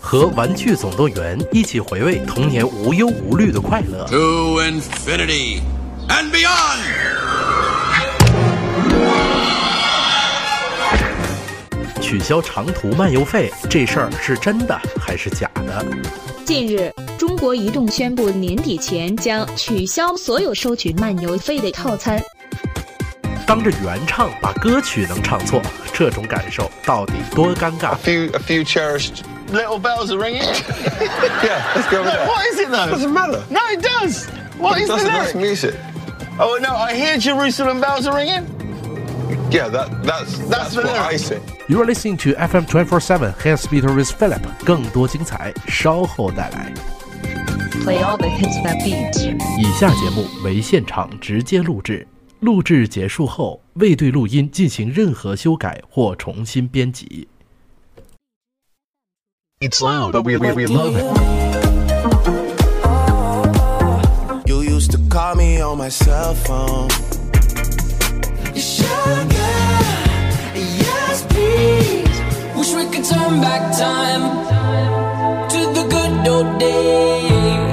和《玩具总动员》一起回味童年无忧无虑的快乐。To infinity and beyond! 取消长途漫游费这事儿是真的还是假的？近日，中国移动宣布年底前将取消所有收取漫游费的套餐。当着原唱把歌曲能唱错，这种感受到底多尴尬 A？few, a few cherished Little bells are ringing. Yeah, let's go with that. what is it though? Doesn't matter. No, it does. What is That's, the that's lyric? music. Oh no, I hear Jerusalem bells are ringing. Yeah, that, that's that's, the what lyric. I say. You are listening to FM 24/7 Hands Speaker with Philip，更多精彩稍后带来。 Play all the hits that beat. 以下节目为现场直接录制， 录制结束后未对录音进行任何修改或重新编辑。It's loud, but we, we, we love it. You used to call me on my cell phone. Sugar, yes, please. Wish we could turn back time to the good old days.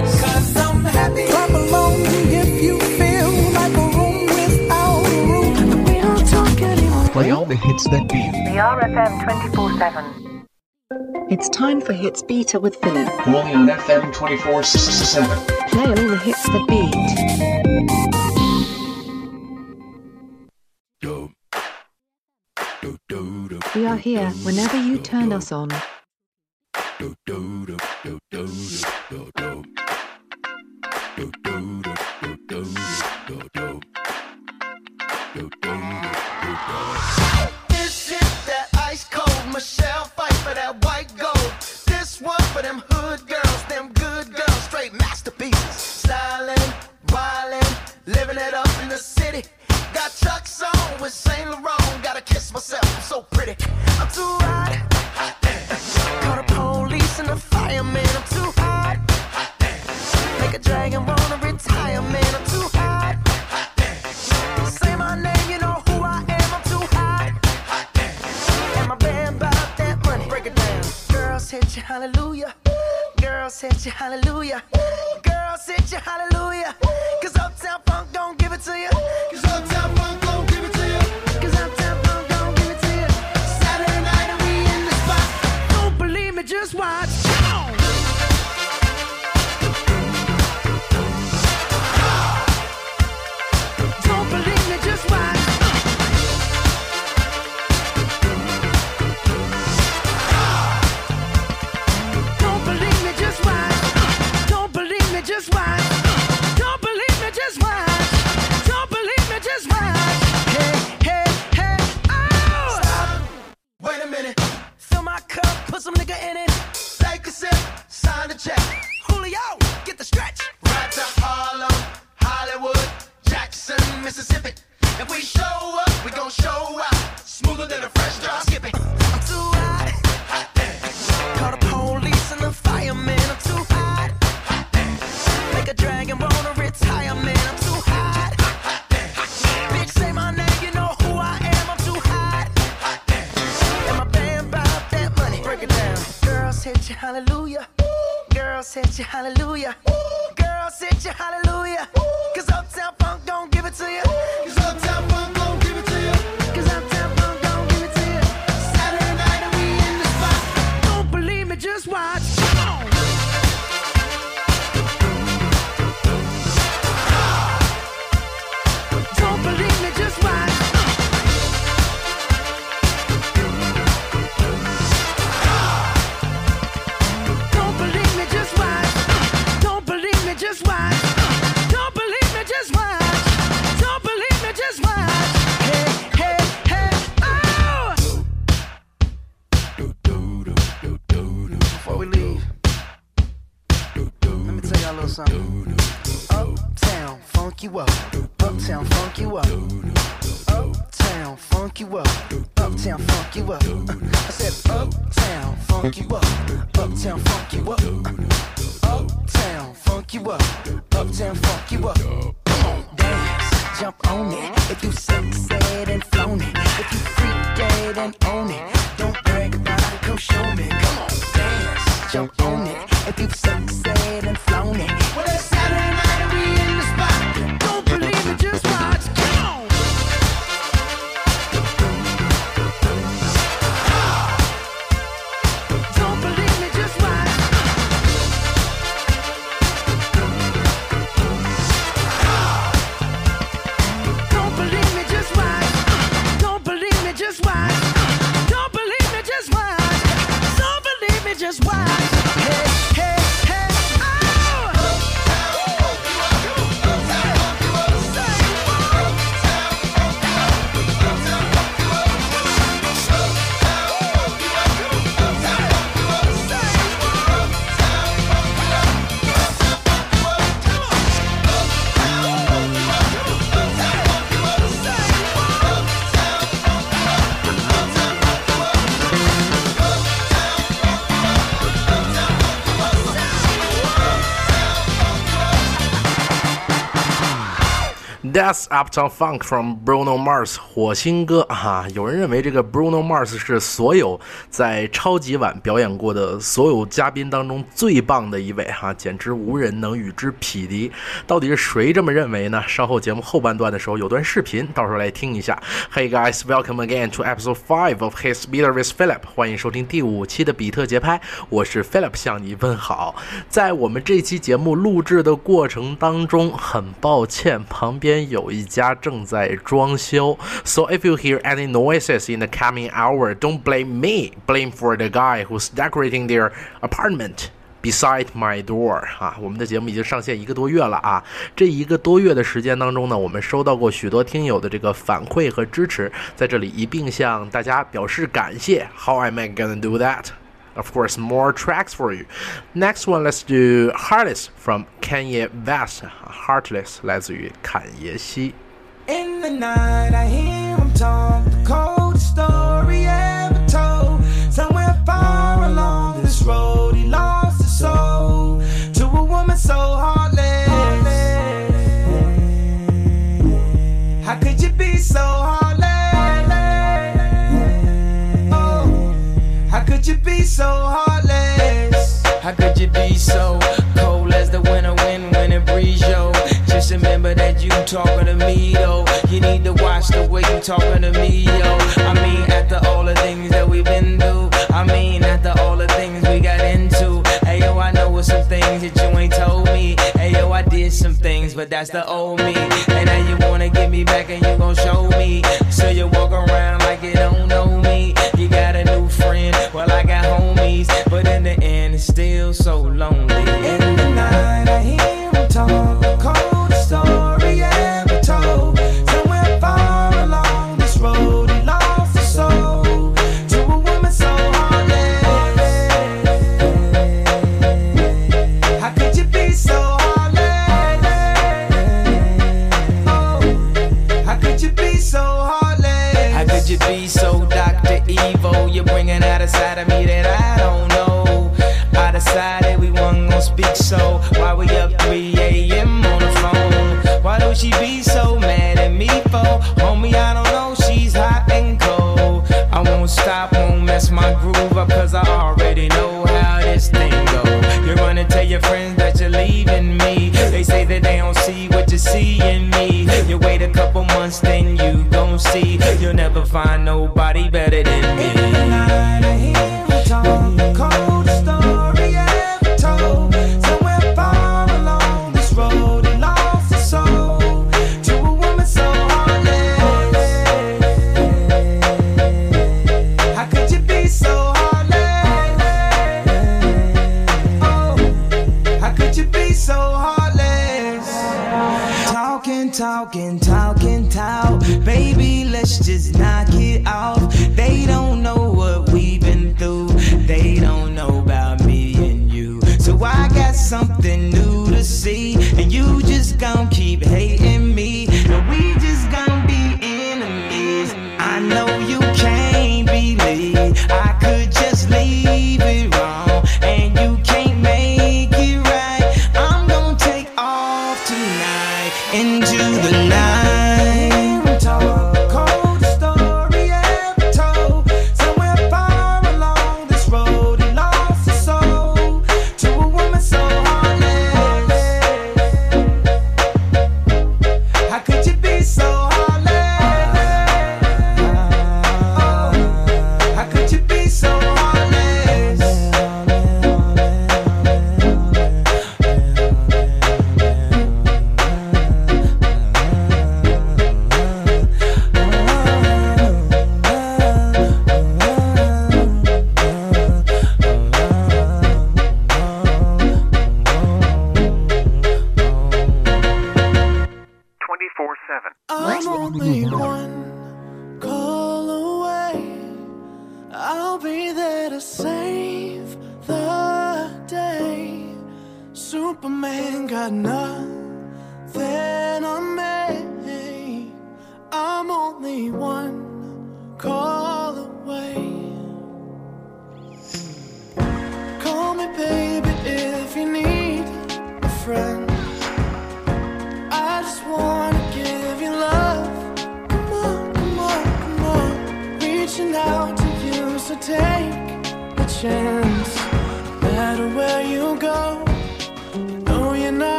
Play all the hits that beat. The RFM 24 7. It's time for Hits Beta with Philip. Only on FM 24 7. Play all the hits that beat. We are here whenever you turn us on. That's Uptown Funk from Bruno Mars，火星哥哈、有人认为这个 Bruno Mars 是所有在超级碗表演过的所有嘉宾当中最棒的一位哈、简直无人能与之匹敌。到底是谁这么认为呢？稍后节目后半段的时候有段视频，到时候来听一下。Hey guys, welcome again to episode five of His Beat with Philip，欢迎收听第五期的比特节拍，我是 Philip 向你问好。在我们这期节目录制的过程当中，很抱歉，旁边有一家正在装修，so if you hear any noises in the coming hour, don't blame me, blame for the guy who's decorating their apartment. Beside my door 啊，我们的节目已经上线一个多月了啊。这一个多月的时间当中呢，我们收到过许多听友的这个反馈和支持，在这里一并向大家表示感谢。How am I gonna do that? Of course, more tracks for you. Next one, let's do Heartless from Kanye West. Heartless 来自于坎耶西。 In the night, I hear him talk the coldest story ever told. Somewhere far along this road, he lost So heartless? How could you be so cold as the winter wind when it breeze, yo? Just remember that you talking to me, though. You need to watch the way you talking to me, yo. I mean, after all the things that we've been through. I mean, after all the things we got into. Hey, yo, I know some things that you ain't told me. Hey, yo, I did some things, but that's the old me. And now you wanna get me back and you gon' show me. So you walk around like you don't know me. Friend, well, I got homies. But in the end, it's still so lonely. In the night, I hear up 3 a.m. on the phone? Why don't she be so mad at me for? Homie, I don't know, she's hot and cold. I won't stop, won't mess my groove up, cause I already know how this thing go. You're gonna tell your friends that you're leaving me. They say that they don't see what you see in me. You wait a couple months, then you gon' see. You'll never find nobody better than me.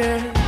Yeah.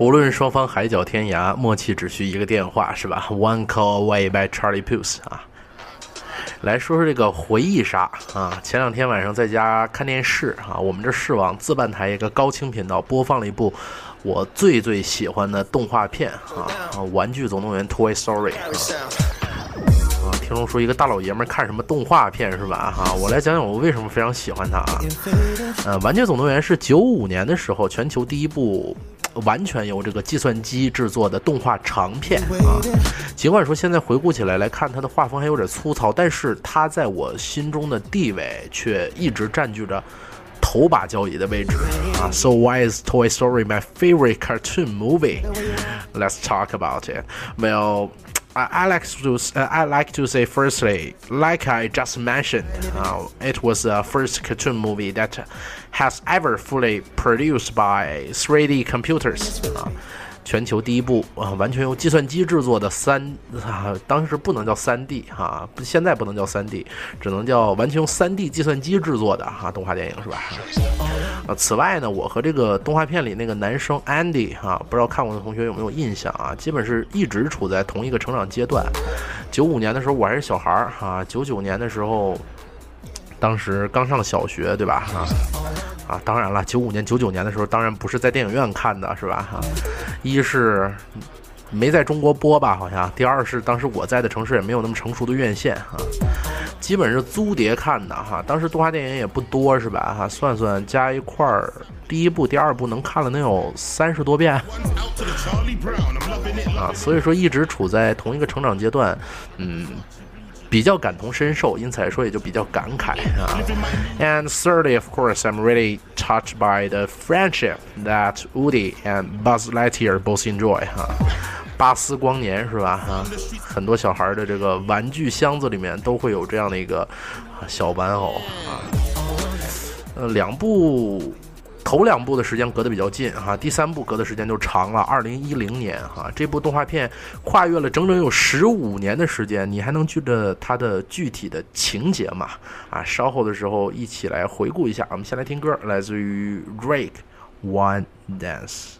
无论双方海角天涯，默契只需一个电话，是吧？One call away by Charlie Puth 啊。来说说这个回忆杀啊！前两天晚上在家看电视啊，我们这视网自办台一个高清频道播放了一部我最最喜欢的动画片啊，《啊玩具总动员 Toy Story》啊。啊，听众说一个大老爷们儿看什么动画片是吧？哈、我来讲讲我为什么非常喜欢它啊。呃，《玩具总动员》是九五年的时候全球第一部完全由这个计算机制作的动画长片啊。尽管说现在回顾起来来看，它的画风还有点粗糙，但是它在我心中的地位却一直占据着。头把交椅的位置啊，So why is Toy Story my favorite cartoon movie? Let's talk about it. Well, I, like to uh, I like to say firstly, like I just mentioned, uh, it was the first cartoon movie that has ever fully produced by 3D computers. 啊全球第一部啊，完全由计算机制作的三啊，当时不能叫三 D 哈、不现在不能叫三 D，只能叫完全用三 D 计算机制作的哈、动画电影是吧？啊，此外呢，我和这个动画片里那个男生 Andy 哈、不知道看过的同学有没有印象啊？基本是一直处在同一个成长阶段。九五年的时候我还是小孩儿哈，九九年的时候，当时刚上小学对吧？哈、啊，当然了，九五年、九九年的时候，当然不是在电影院看的，是吧？哈，一是没在中国播吧，好像；第二是当时我在的城市也没有那么成熟的院线啊，基本是租碟看的哈。当时动画电影也不多，是吧？哈，算算加一块儿，第一部、第二部能看了能有三十多遍啊，所以说一直处在同一个成长阶段，嗯。比较感同身受，因此来说也就比较感慨啊。And thirdly, of course, I'm really touched by the friendship that Woody and Buzz Lightyear both enjoy 哈。巴斯光年是吧？哈、很多小孩的这个玩具箱子里面都会有这样的一个小玩偶啊。呃，两部头两部的时间隔得比较近哈、第三部隔的时间就长了，二零一零年哈、这部动画片跨越了整整有十五年的时间，你还能记得它的具体的情节吗？啊，稍后的时候一起来回顾一下。我们先来听歌，来自于 Drake One Dance。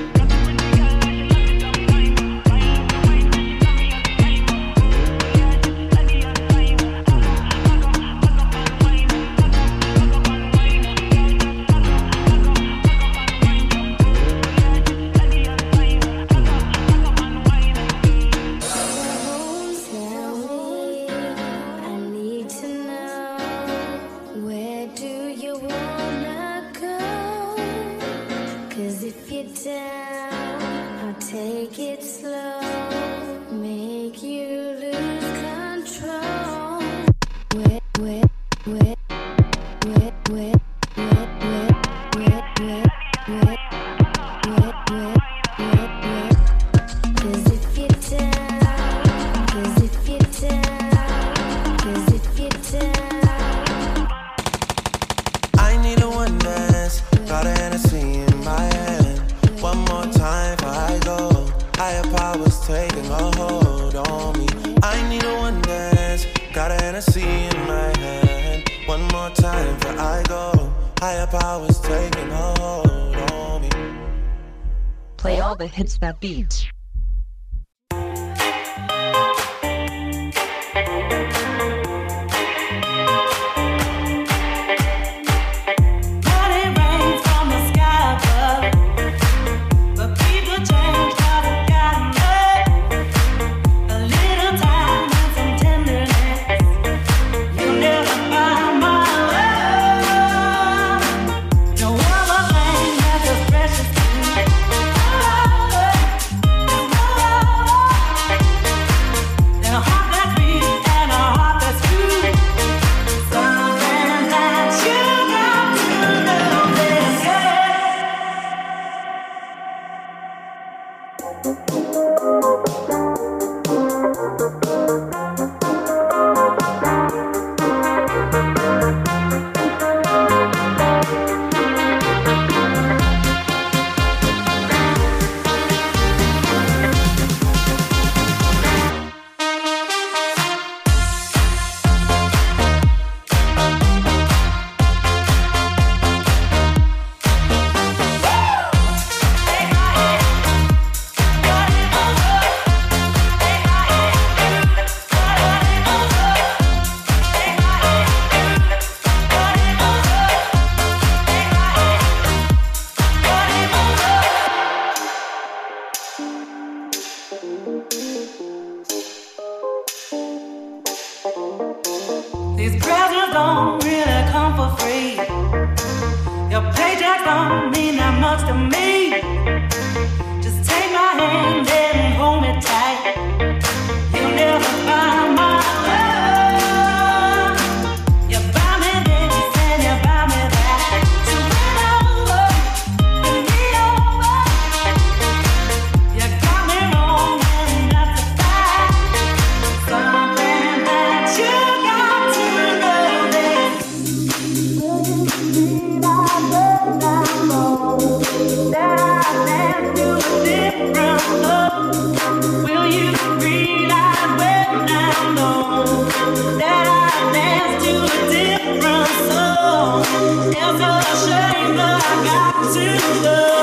In love.《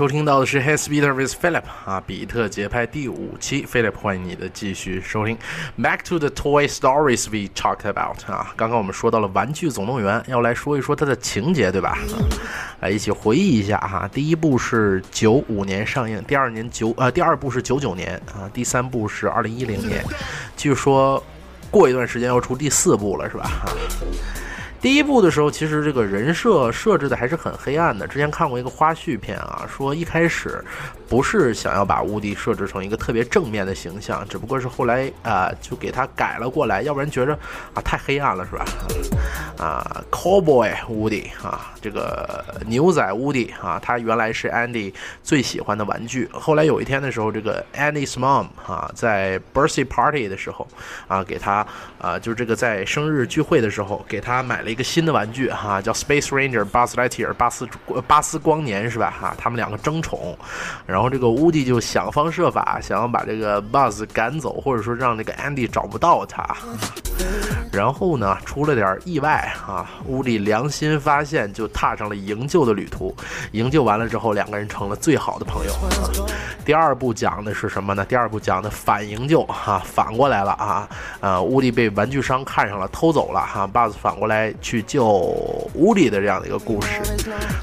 收听到的是《His Beater with Philip》啊，比特节拍第五期，Philip 欢迎你的继续收听。Back to the toy stories we talked about 啊，刚刚我们说到了《玩具总动员》，要来说一说它的情节，对吧？啊、来一起回忆一下哈。第一部是九五年上映，第二年九呃，第二部是九九年啊，第三部是二零一零年，据说过一段时间要出第四部了，是吧？啊第一部的时候，其实这个人设设置的还是很黑暗的。之前看过一个花絮片啊，说一开始不是想要把乌迪设置成一个特别正面的形象，只不过是后来啊、呃就给他改了过来，要不然觉着啊太黑暗了，是吧？啊，Cowboy 乌迪啊，这个牛仔乌迪啊，他原来是 Andy 最喜欢的玩具。后来有一天的时候，这个 Andy's mom 啊，在 birthday party 的时候啊，给他啊，就是这个在生日聚会的时候，给他买了一个新的玩具哈、叫 Space Ranger Buzz Lightyear 巴斯巴斯光年是吧？哈、他们两个争宠，然后然后这个乌迪就想方设法想要把这个 Buzz 赶走，或者说让这个 Andy 找不到他。然后呢，出了点意外啊，乌迪良心发现，就踏上了营救的旅途。营救完了之后，两个人成了最好的朋友。第二部讲的是什么呢？第二部讲的反营救哈、反过来了啊，呃，乌迪被玩具商看上了，偷走了哈、巴 b 反过来去救乌迪的这样的一个故事。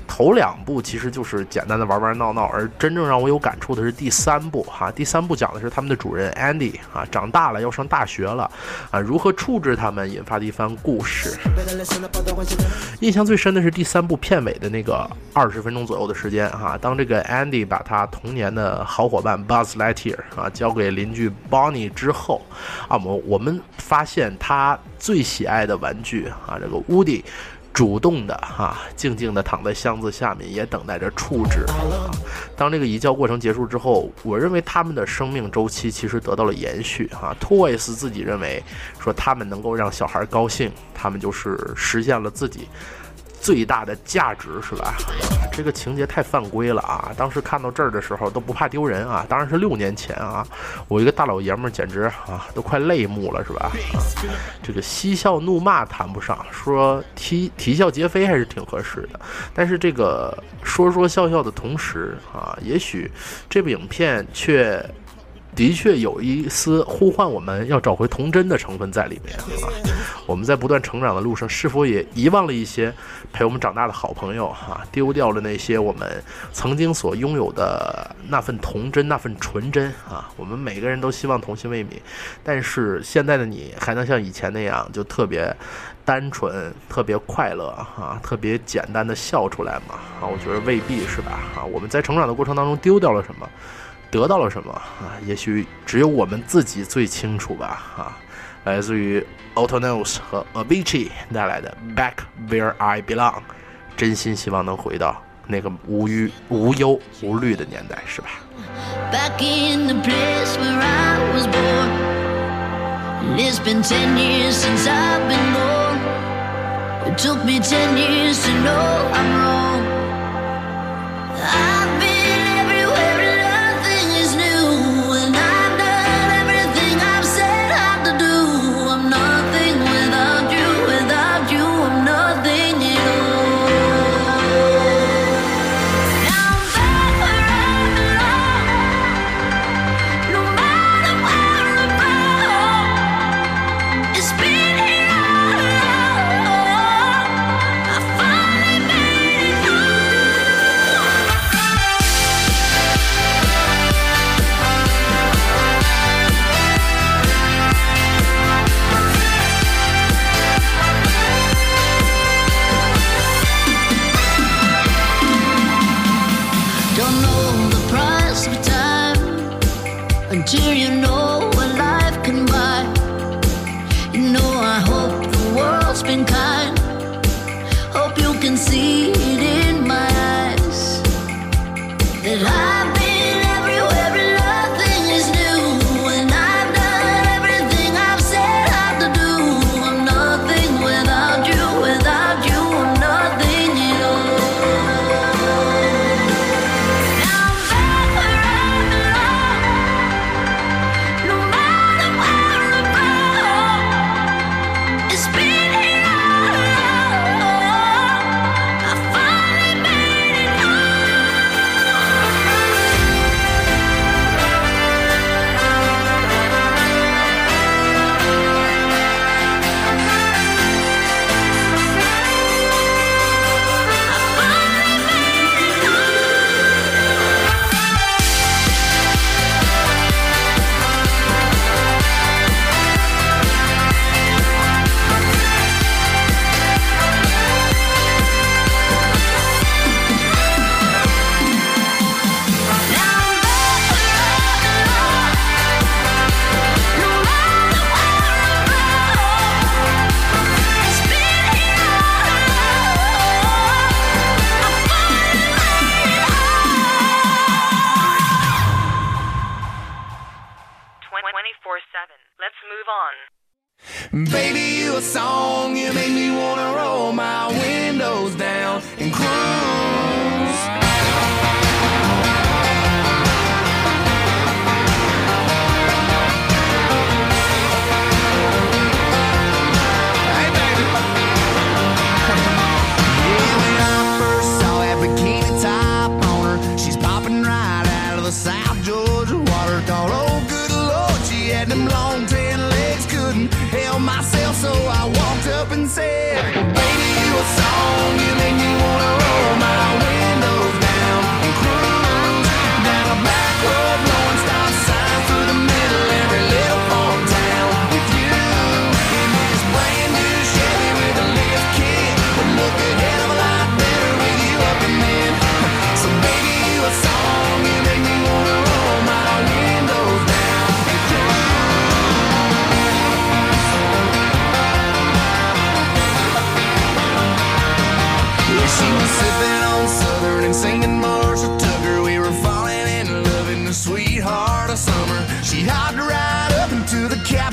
头两部其实就是简单的玩玩闹闹，而真正让我有感触的是第三部哈、第三部讲的是他们的主人 Andy 啊，长大了要上大学了啊，如何处置他们，引发的一番故事。印象最深的是第三部片尾的那个二十分钟左右的时间哈、当这个 Andy 把他童年的好伙伴 Buzz Lightyear 啊交给邻居 Bonnie 之后啊，我我们发现他最喜爱的玩具啊，这个 Woody。主动的哈、静静的躺在箱子下面，也等待着处置。当这个移交过程结束之后，我认为他们的生命周期其实得到了延续哈、Toys 自己认为说他们能够让小孩高兴，他们就是实现了自己最大的价值，是吧？这个情节太犯规了啊！当时看到这儿的时候都不怕丢人啊，当然是六年前啊，我一个大老爷们儿简直啊都快泪目了，是吧？啊，这个嬉笑怒骂谈不上，说啼啼笑皆非还是挺合适的，但是这个说说笑笑的同时啊，也许这部影片却。的确有一丝呼唤我们要找回童真的成分在里面啊！我们在不断成长的路上，是否也遗忘了一些陪我们长大的好朋友哈、丢掉了那些我们曾经所拥有的那份童真、那份纯真啊！我们每个人都希望童心未泯，但是现在的你还能像以前那样就特别单纯、特别快乐啊、特别简单的笑出来吗？啊，我觉得未必是吧？啊，我们在成长的过程当中丢掉了什么？得到了什么啊？也许只有我们自己最清楚吧。啊，来自于 Autonos 和 Avicii 带来的《Back Where I Belong》，真心希望能回到那个无忧无忧无虑的年代，是吧？Back in the place where I was born. And it's been ten years since I've been gone. It took me ten years to know I'm wrong.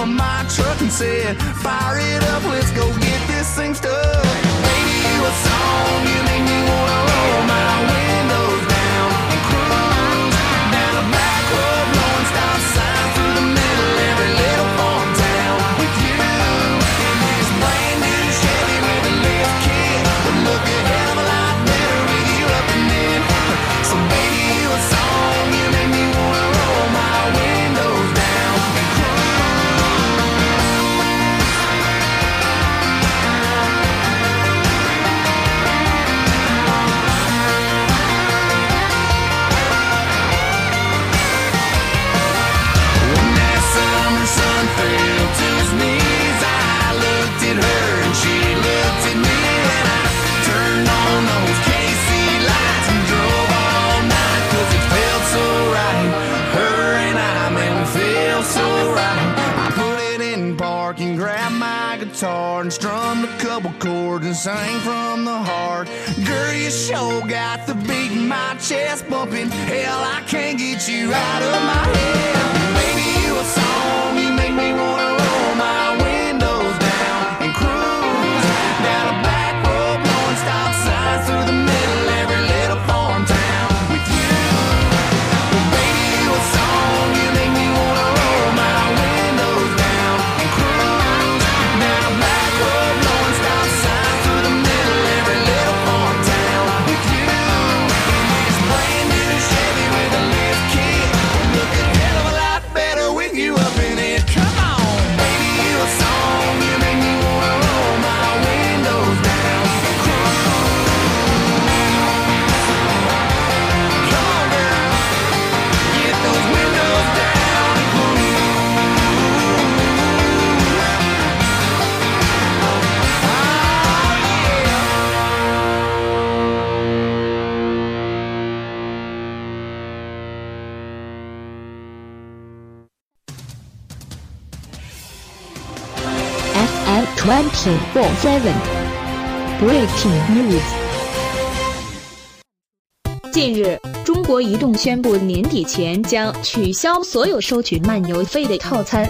of my truck and said, Fire it up, let's go get this thing stuck. sang from the heart. Girl, you sure got the beat in my chest bumping. Hell, I can't get you out of my head. Twenty four seven breaking news。近日，中国移动宣布年底前将取消所有收取漫游费的套餐。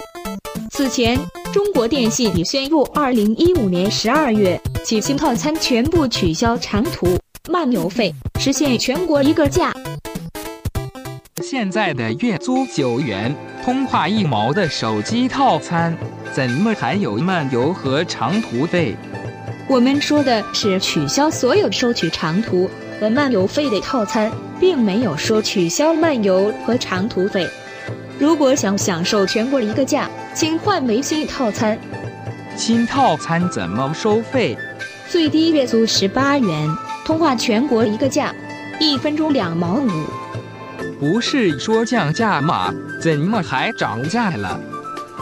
此前，中国电信已宣布，二零一五年十二月起新套餐全部取消长途漫游费，实现全国一个价。现在的月租九元，通话一毛的手机套餐。怎么还有漫游和长途费？我们说的是取消所有收取长途和漫游费的套餐，并没有说取消漫游和长途费。如果想享受全国一个价，请换为新套餐。新套餐怎么收费？最低月租十八元，通话全国一个价，一分钟两毛五。不是说降价吗？怎么还涨价了？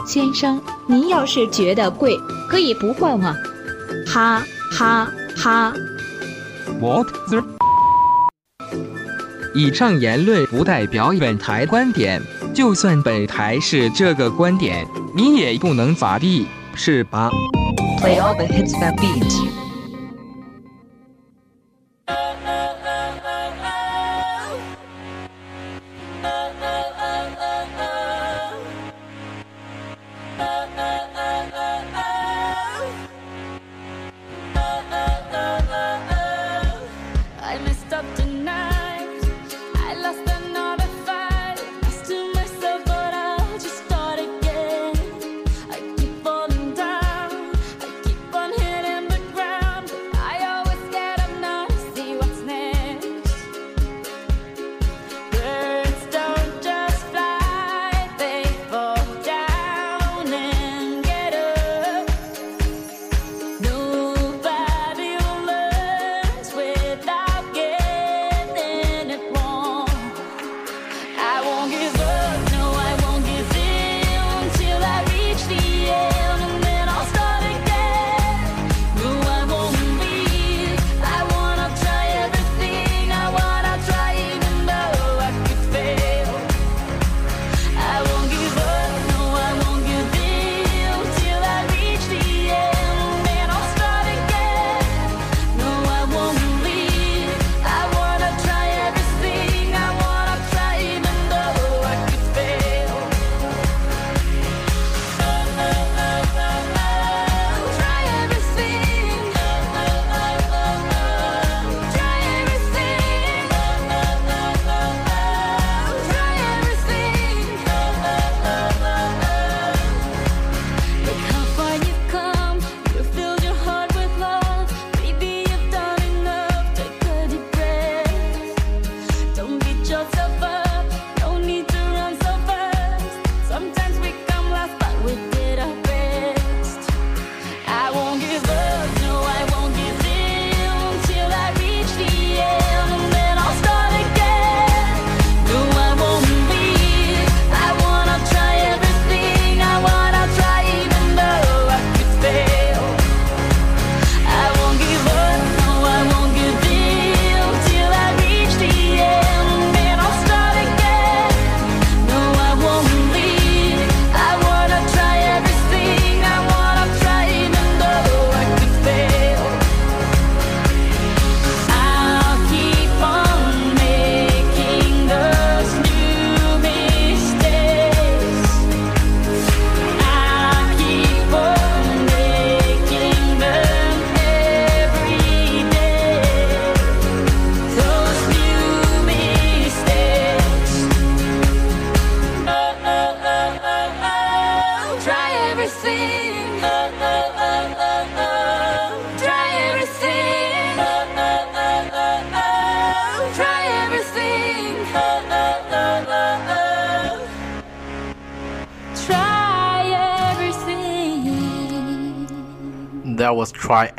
先生，您要是觉得贵，可以不换吗。哈哈哈！What the？以上言论不代表本台观点，就算本台是这个观点，你也不能咋地，是吧？Play all the hits that beat.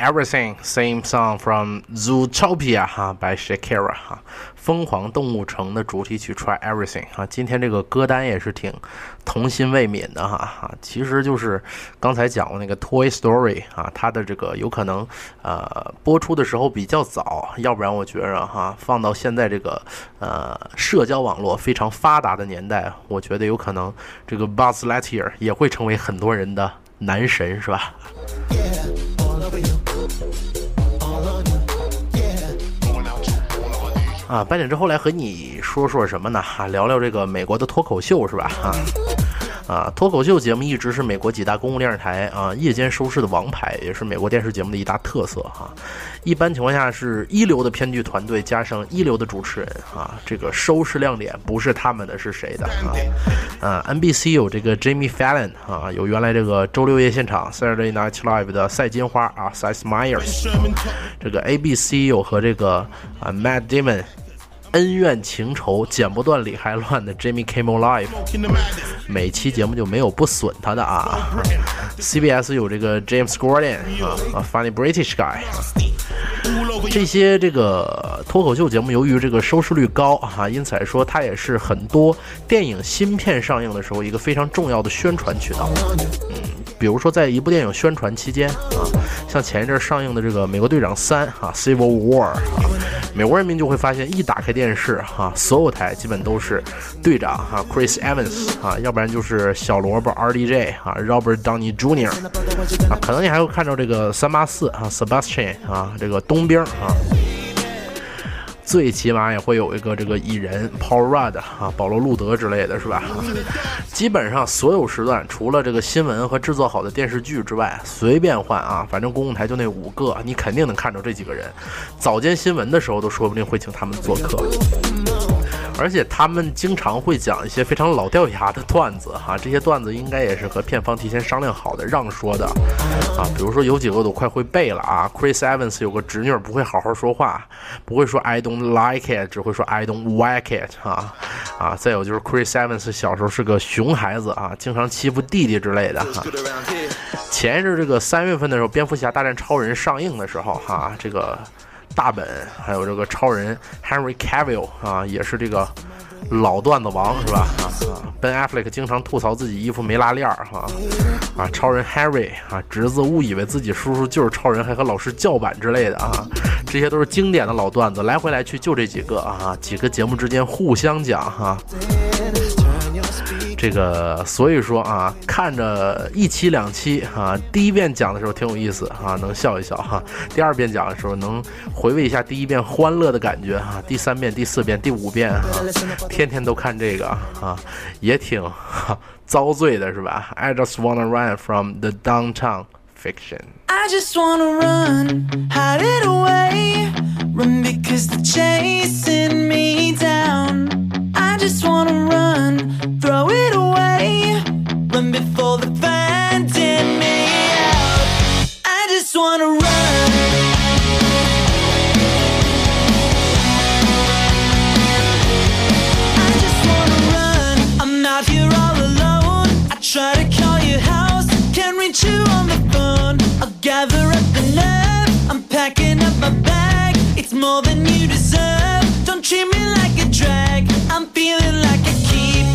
Everything, same song from Zootopia 哈，by Shakira 哈，疯狂动物城的主题曲 Try Everything 啊。今天这个歌单也是挺童心未泯的哈哈，其实就是刚才讲过那个 Toy Story 啊，它的这个有可能呃播出的时候比较早，要不然我觉着哈放到现在这个呃社交网络非常发达的年代，我觉得有可能这个 Buzz Lightyear 也会成为很多人的男神是吧？啊，八点之后来和你说说什么呢？啊，聊聊这个美国的脱口秀是吧？啊。啊，脱口秀节目一直是美国几大公共电视台啊夜间收视的王牌，也是美国电视节目的一大特色哈。一般情况下是一流的编剧团队加上一流的主持人啊，这个收视亮点不是他们的是谁的啊？啊，NBC 有这个 Jimmy Fallon 啊，有原来这个周六夜现场 Saturday Night Live 的赛金花啊 s i s Myers，这个 ABC 有和这个啊 Matt Damon。恩怨情仇剪不断理还乱的 Jimmy Kimmel Live，每期节目就没有不损他的啊。CBS 有这个 James Gordon 啊啊 Funny British Guy，这些这个脱口秀节目由于这个收视率高啊，因此来说它也是很多电影新片上映的时候一个非常重要的宣传渠道。嗯，比如说在一部电影宣传期间啊，像前一阵上映的这个《美国队长三》啊 Civil War 啊。美国人民就会发现，一打开电视，哈，所有台基本都是队长哈 Chris Evans 啊，要不然就是小萝卜 RDJ 啊 Robert Downey Jr. 啊，可能你还会看到这个三八四啊 Sebastian 啊，这个冬兵啊。最起码也会有一个这个蚁人 Paul Rudd 啊，保罗路德之类的是吧？基本上所有时段，除了这个新闻和制作好的电视剧之外，随便换啊，反正公共台就那五个，你肯定能看着这几个人。早间新闻的时候都说不定会请他们做客。而且他们经常会讲一些非常老掉牙的段子哈，这些段子应该也是和片方提前商量好的，让说的啊。比如说有几个都快会背了啊，Chris Evans 有个侄女不会好好说话，不会说 I don't like it，只会说 I don't like it 啊啊。再有就是 Chris Evans 小时候是个熊孩子啊，经常欺负弟弟之类的哈。前一阵这个三月份的时候，蝙蝠侠大战超人上映的时候哈，这个。大本还有这个超人 Henry Cavill 啊，也是这个老段子王是吧？啊，Ben Affleck 经常吐槽自己衣服没拉链儿哈，啊，超人 Harry 啊，侄子误以为自己叔叔就是超人，还和老师叫板之类的啊，这些都是经典的老段子，来回来去就这几个啊，几个节目之间互相讲哈。这个，所以说啊，看着一期两期啊，第一遍讲的时候挺有意思啊，能笑一笑哈；第二遍讲的时候能回味一下第一遍欢乐的感觉哈；第三遍、第四遍、第五遍啊，天天都看这个啊，也挺遭罪的是吧？I just wanna run from the downtown fiction. I just wanna run, hide it away, run because they're chasing me down. I just wanna run, throw it away, run before the they find me out. I just wanna run. I just wanna run. I'm out here all alone. I try to call your house, can't reach you on the phone. I'll gather up the nerve. I'm packing up my bag. It's more than you deserve treat me like a drag. I'm feeling like a keeper.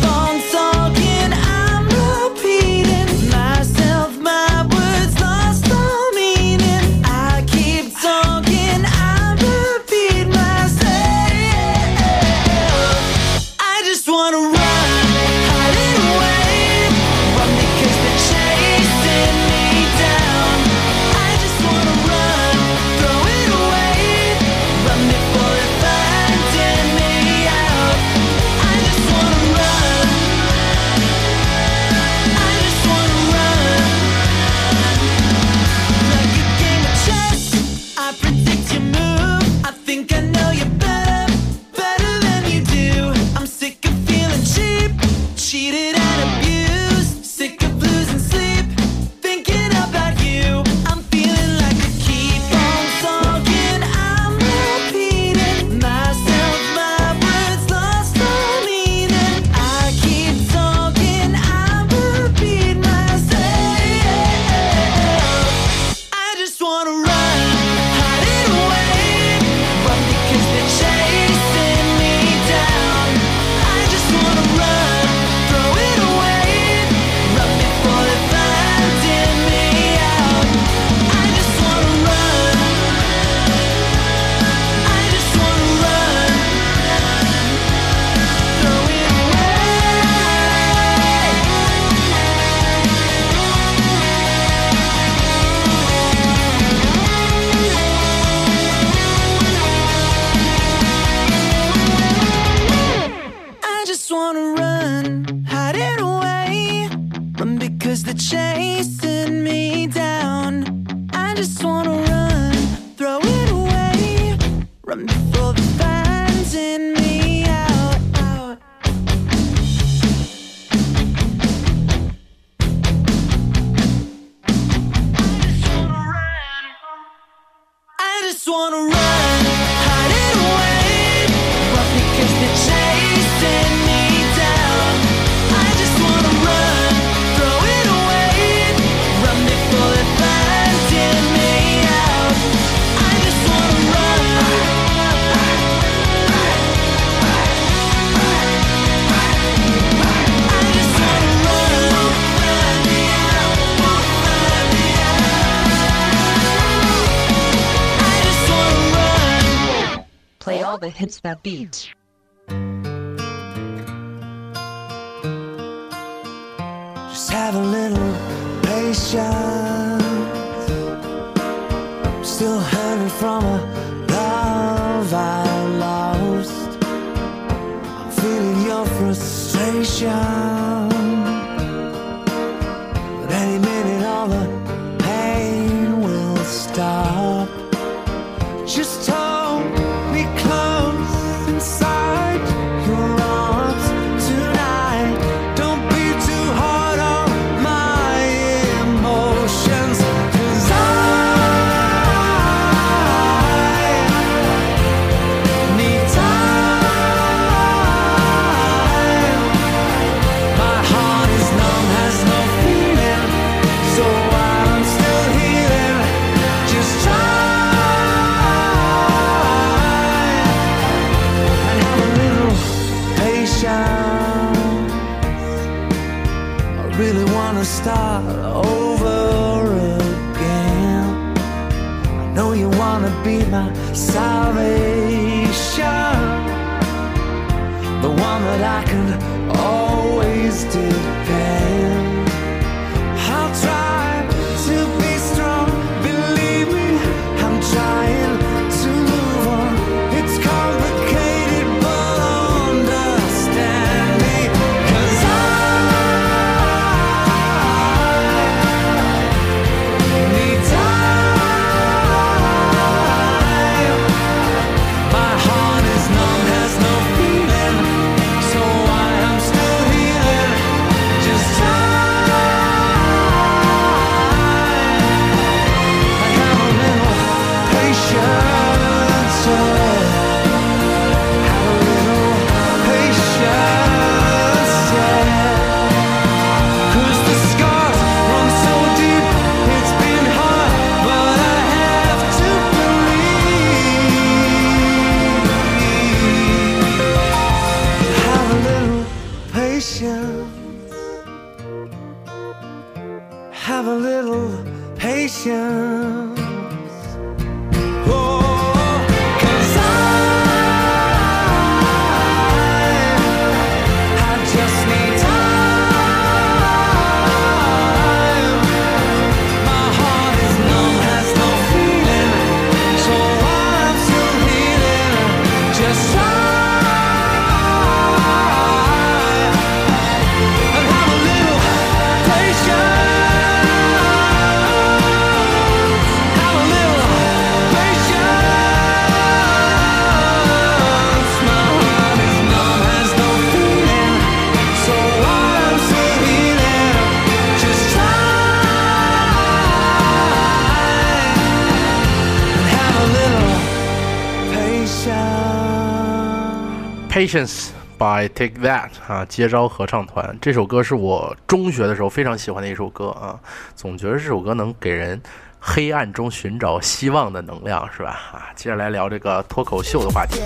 That beat. Just have a little patience. I'm still hurting from a love I lost. I'm feeling your frustration. Patience. By Take That 啊，接招合唱团这首歌是我中学的时候非常喜欢的一首歌啊，总觉得这首歌能给人黑暗中寻找希望的能量，是吧？啊，接着来聊这个脱口秀的话题。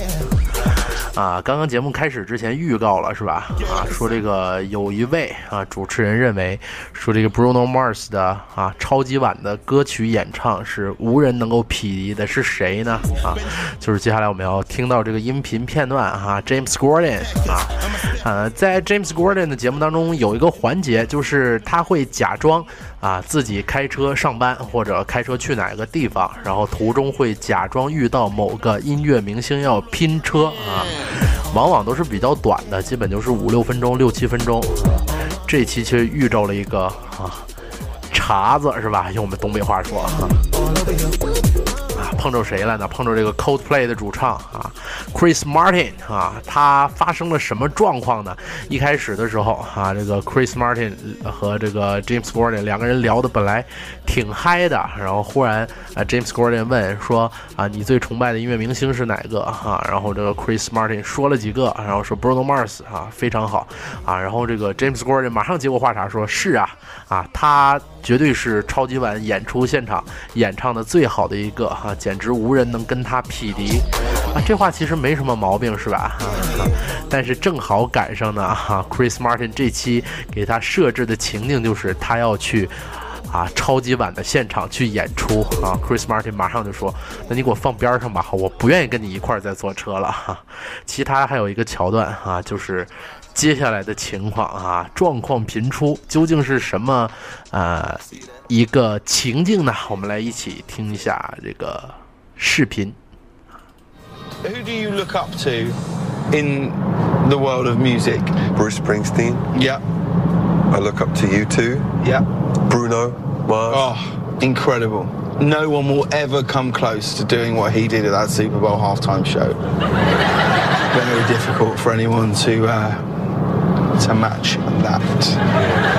啊，刚刚节目开始之前预告了是吧？啊，说这个有一位啊主持人认为说这个 Bruno Mars 的啊超级碗的歌曲演唱是无人能够匹敌的，是谁呢？啊，就是接下来我们要听到这个音频片段哈、j a m e s Gordon 啊，呃，在 James Gordon 的节目当中有一个环节，就是他会假装啊自己开车上班或者开车去哪个地方，然后途中会假装遇到某个音乐明星要拼车啊，往往都是比较短的，基本就是五六分钟、六七分钟。这期其实遇着了一个啊茬子是吧？用我们东北话说啊。啊，碰着谁了呢？碰着这个 Coldplay 的主唱啊，Chris Martin 啊，他发生了什么状况呢？一开始的时候啊，这个 Chris Martin 和这个 James Gordon 两个人聊的本来挺嗨的，然后忽然啊，James Gordon 问说啊，你最崇拜的音乐明星是哪个啊？然后这个 Chris Martin 说了几个，然后说 Bruno Mars 啊，非常好啊，然后这个 James Gordon 马上接过话茬说，是啊啊，他绝对是超级碗演出现场演唱的最好的一个哈、简直无人能跟他匹敌啊！这话其实没什么毛病是吧？啊、但是正好赶上呢哈、Chris Martin 这期给他设置的情境就是他要去。啊，超级碗的现场去演出啊！Chris Martin 马上就说：“那你给我放边上吧，我不愿意跟你一块儿再坐车了。”哈，其他还有一个桥段啊，就是接下来的情况啊，状况频出，究竟是什么呃一个情境呢？我们来一起听一下这个视频。Who do you look up to in the world of music? Bruce Springsteen. Yeah. I look up to you too. Yeah. Bruno Mars. Oh, incredible. No one will ever come close to doing what he did at that Super Bowl halftime show. Very difficult for anyone to uh, to match that.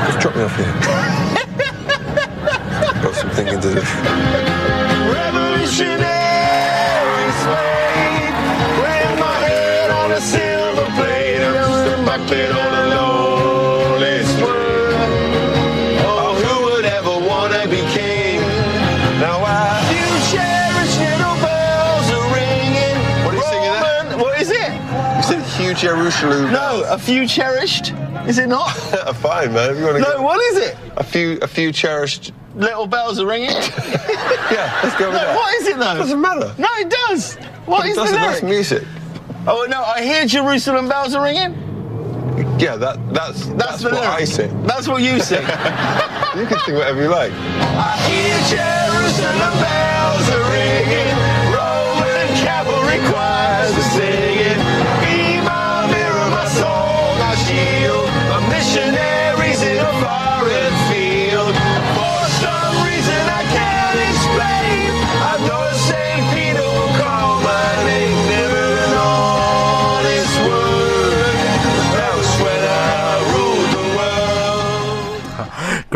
Just drop me off here. Got some thinking to do. Puppet on a lonely sword. Oh, who would ever wanna be king? Now I do cherish little bells are ringing. What are you singing there? What is it? You said huge Jerusalem. No, a few cherished. Is it not? Uh, fine, man. If you want to no, what is it? A few, a few cherished. Little bells are ringing. Yeah, let's go with No, that. what is it though? Doesn't matter. No, it does. What It is the doesn't. That's music. Oh no, I hear Jerusalem bells are ringing. Yeah, that that's That's, that's, what lyric. I sing. That's what you sing. You can sing whatever you like. I hear Jerusalem bells are ringing. Roman cavalry choirs are singing.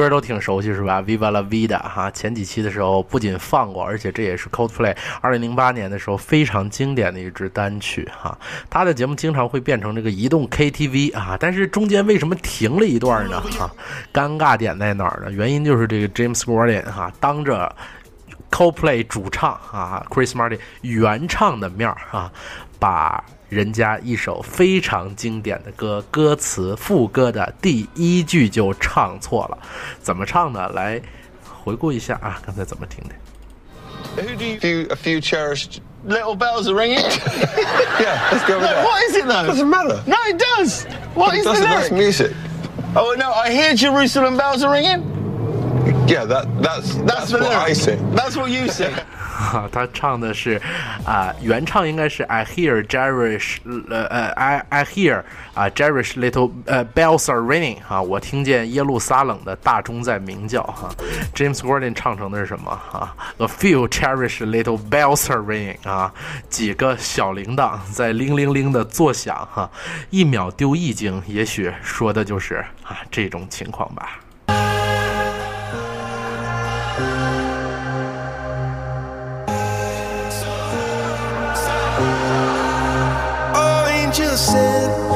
歌都挺熟悉是吧？Viva la vida 哈，前几期的时候不仅放过，而且这也是 Coldplay 2008年的时候非常经典的一支单曲哈。他的节目经常会变成这个移动 KTV 啊，但是中间为什么停了一段呢？哈，尴尬点在哪儿呢？原因就是这个 James Gordon 哈，当着 Coldplay 主唱啊，Chris Martin 原唱的面儿啊，把人家一首非常经典的歌歌词副歌的第一句就唱错了，怎么唱呢？来回顾一下啊，刚才怎么听的？Who do you A few, a few cherished. little bells are ringing? Yeah, let's go with that. what is it though? Doesn't matter. No, it does. What It is the. That's lyric? music. Oh no, I hear Jerusalem bells are ringing. Yeah, that that's That's, that's, what. I sing. That's what you sing. 哈，他唱的是啊、原唱应该是 I hear Jerish 呃呃 I I hear 啊、Jerish little 呃 bells are ringing 哈，我听见耶路撒冷的大钟在鸣叫哈。James Gordon 唱成的是什么哈？A few cherished little bells are ringing 啊，几个小铃铛在铃铃铃的作响哈，一秒丢一斤，也许说的就是啊这种情况吧。said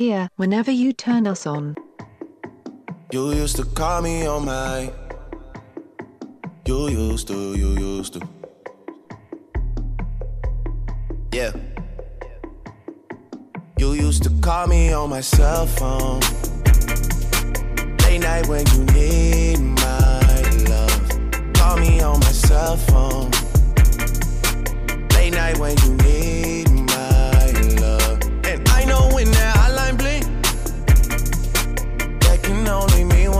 Here whenever you turn us on. You used to call me on my. You used to, you used to. Yeah. You used to call me on my cell phone. Late night when you need my love. Call me on my cell phone. Late night when you need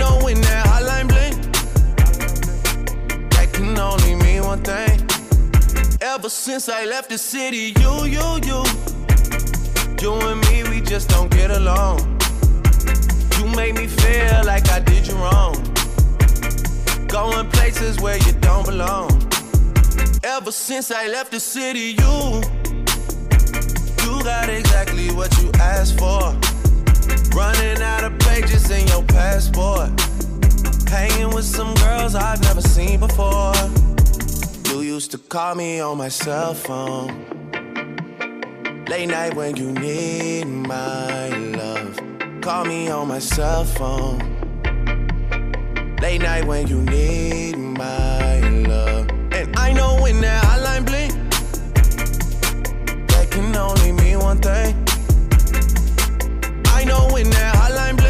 Know when that hotline blink, that can only mean one thing. Ever since I left the city, you, you, you, you and me, we just don't get along. You make me feel like I did you wrong. Going places where you don't belong. Ever since I left the city, you, you got exactly what you asked for. In your passport. Hanging with some girls I've never seen before. You used to call me on my cell phone. Late night when you need my love. Call me on my cell phone. Late night when you need my love. And I know when that hotline blink, that can only mean one thing. I know when that hotline blink,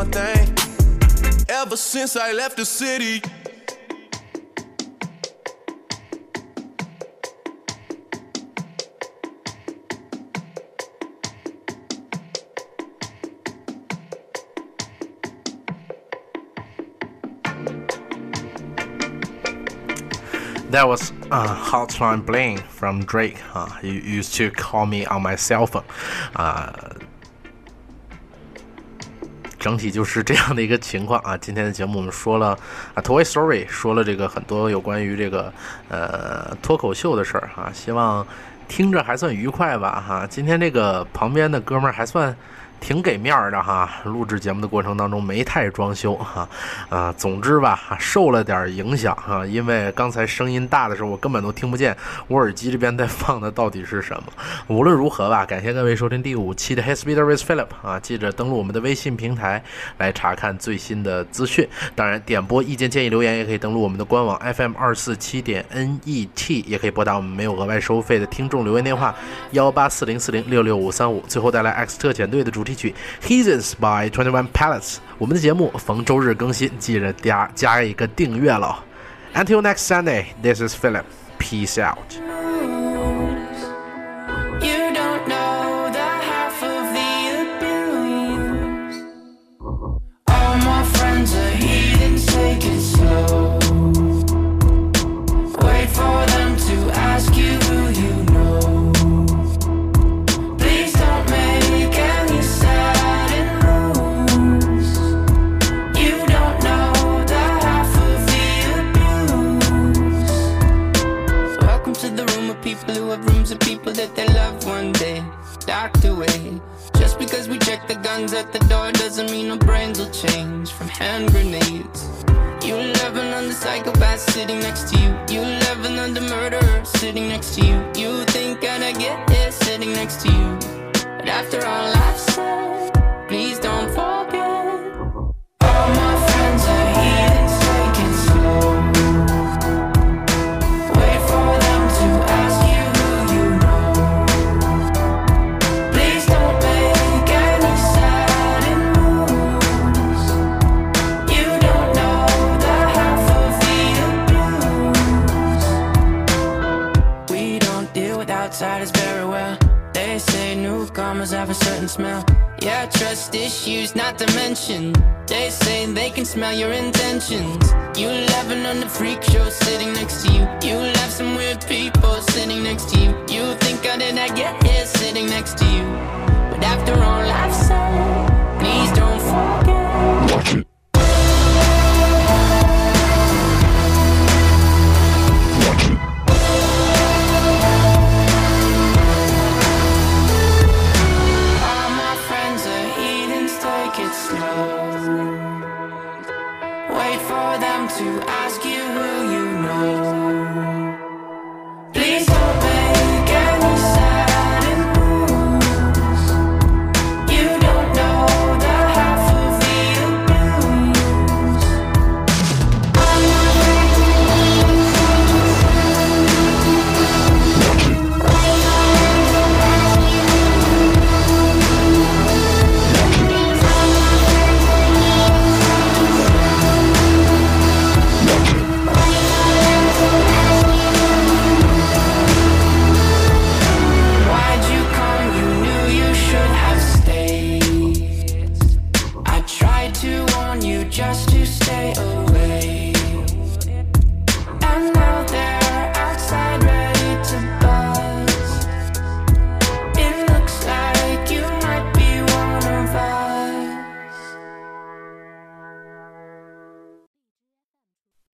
one thing. Ever since I left the city. That was uh, Hotline Bling from Drake. Uh, you used to call me on my cell phone. 啊、整体就是这样的一个情况啊。今天的节目我们说了啊，Toy Story，说了这个很多有关于这个呃脱口秀的事儿哈、希望听着还算愉快吧哈。今天这个旁边的哥们儿还算。挺给面的哈，录制节目的过程当中没太装修哈，啊，总之吧，受了点影响哈，因为刚才声音大的时候，我根本都听不见我耳机这边在放的到底是什么。无论如何吧，感谢各位收听第五期的 His Speed with Philip 啊，记着登录我们的微信平台来查看最新的资讯。当然，点播意见建议留言也可以登录我们的官网 FM 二四七点 NET，也可以拨打我们没有额外收费的听众留言电话幺八四零四零六六五三五。最后带来 X 特遣队的主题曲 Heathens by Twenty One Pilots。我们的节目逢周日更新，记着加加一个订阅了。Until next Sunday, this is Philip. Peace out. people that they love one day docked away. Just because we check the guns at the door doesn't mean our brains will change from hand grenades. You love another psychopath sitting next to you. You love another murderer sitting next to you. You think I'd get here sitting next to you. But after all I've said. Your intentions. You laughing on the freak show sitting next to you. You laugh some weird people sitting next to you. You think I did not get here sitting next to you. But after all I've